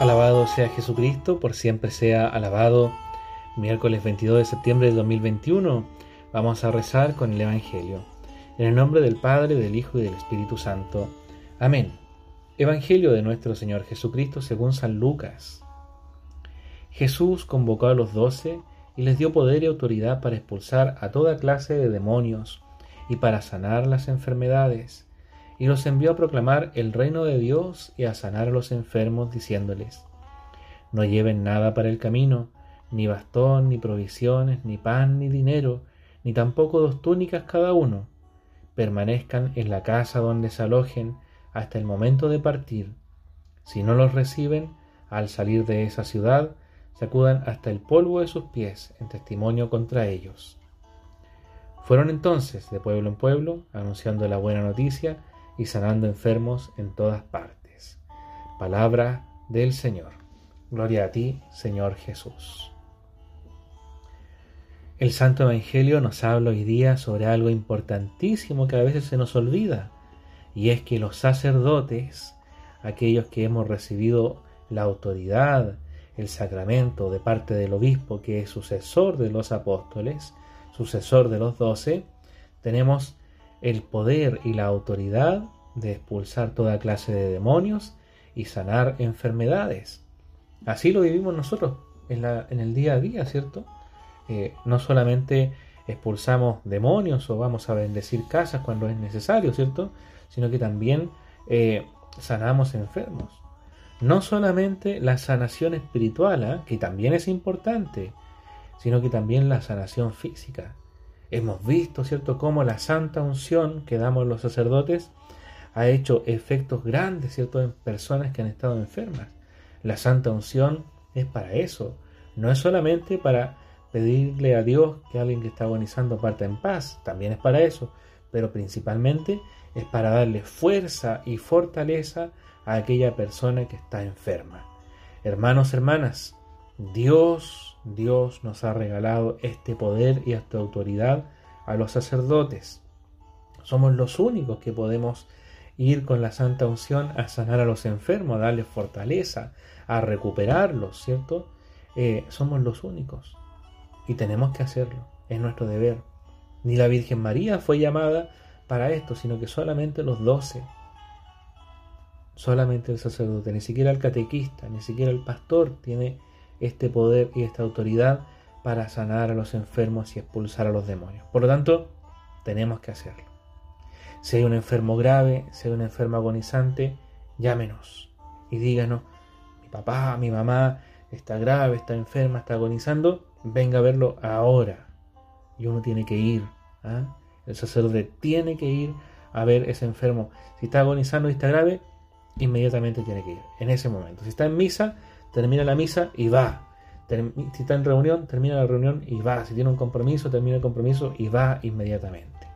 Alabado sea Jesucristo, por siempre sea alabado. Miércoles 22 de septiembre de 2021 vamos a rezar con el Evangelio. En el nombre del Padre, del Hijo y del Espíritu Santo. Amén. Evangelio de nuestro Señor Jesucristo según San Lucas. Jesús convocó a los doce y les dio poder y autoridad para expulsar a toda clase de demonios y para sanar las enfermedades y los envió a proclamar el reino de Dios y a sanar a los enfermos, diciéndoles, No lleven nada para el camino, ni bastón, ni provisiones, ni pan, ni dinero, ni tampoco dos túnicas cada uno. Permanezcan en la casa donde se alojen hasta el momento de partir. Si no los reciben, al salir de esa ciudad, sacudan hasta el polvo de sus pies en testimonio contra ellos. Fueron entonces de pueblo en pueblo, anunciando la buena noticia, y sanando enfermos en todas partes. Palabra del Señor. Gloria a ti, Señor Jesús. El Santo Evangelio nos habla hoy día sobre algo importantísimo que a veces se nos olvida, y es que los sacerdotes, aquellos que hemos recibido la autoridad, el sacramento de parte del obispo, que es sucesor de los apóstoles, sucesor de los doce, tenemos el poder y la autoridad de expulsar toda clase de demonios y sanar enfermedades. Así lo vivimos nosotros en, el día a día, ¿cierto? Eh, no solamente expulsamos demonios o vamos a bendecir casas cuando es necesario, ¿cierto? Sino que también eh, sanamos enfermos. No solamente la sanación espiritual, ¿ah? que también es importante, sino que también la sanación física. Hemos visto, ¿cierto?, cómo la santa unción que damos los sacerdotes ha hecho efectos grandes, ¿cierto?, en personas que han estado enfermas. La santa unción es para eso, no es solamente para pedirle a Dios que alguien que está agonizando parta en paz, también es para eso, pero principalmente es para darle fuerza y fortaleza a aquella persona que está enferma. Hermanos, hermanas, Dios Dios nos ha regalado este poder y esta autoridad a los sacerdotes. Somos los únicos que podemos ir con la santa unción a sanar a los enfermos, a darles fortaleza, a recuperarlos, ¿cierto? Eh, somos los únicos y tenemos que hacerlo, es nuestro deber. Ni la Virgen María fue llamada para esto, sino que solamente los doce, solamente el sacerdote, ni siquiera el catequista, ni siquiera el pastor tiene este poder y esta autoridad para sanar a los enfermos y expulsar a los demonios. Por lo tanto, tenemos que hacerlo. Si hay un enfermo grave, si hay un enfermo agonizante, llámenos y díganos, mi papá, mi mamá está grave, está enferma, está agonizando, venga a verlo ahora. Y uno tiene que ir. ¿ah? El sacerdote tiene que ir a ver ese enfermo. Si está agonizando y está grave, inmediatamente tiene que ir, en ese momento. Si está en misa, termina la misa y va. Si está en reunión, termina la reunión y va. Si tiene un compromiso, termina el compromiso y va inmediatamente.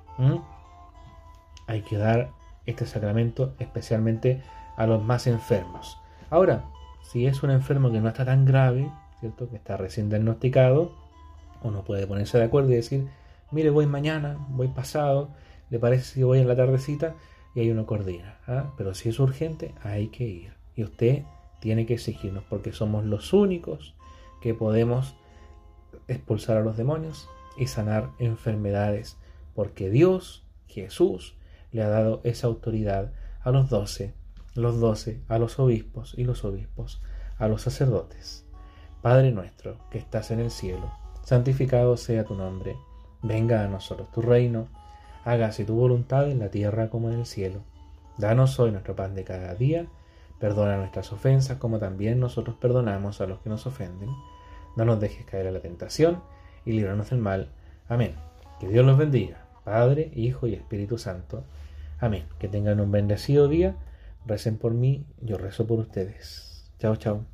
Hay que dar este sacramento especialmente a los más enfermos. Ahora, si es un enfermo que no está tan grave, ¿cierto? Que está recién diagnosticado, uno puede ponerse de acuerdo y decir, mire, voy mañana, voy pasado, le parece si voy en la tardecita y ahí uno coordina. ¿ah? Pero si es urgente, hay que ir. Y usted tiene que exigirnos porque somos los únicos que podemos expulsar a los demonios y sanar enfermedades porque Dios, Jesús, le ha dado esa autoridad a los doce, los doce a los obispos y los obispos a los sacerdotes. Padre nuestro que estás en el cielo, santificado sea tu nombre, venga a nosotros tu reino, hágase tu voluntad en la tierra como en el cielo. Danos hoy nuestro pan de cada día, Perdona nuestras ofensas como también nosotros perdonamos a los que nos ofenden. No nos dejes caer a la tentación y líbranos del mal. Amén. Que Dios los bendiga, Padre, Hijo y Espíritu Santo. Amén. Que tengan un bendecido día. Recen por mí, yo rezo por ustedes. Chao, chao.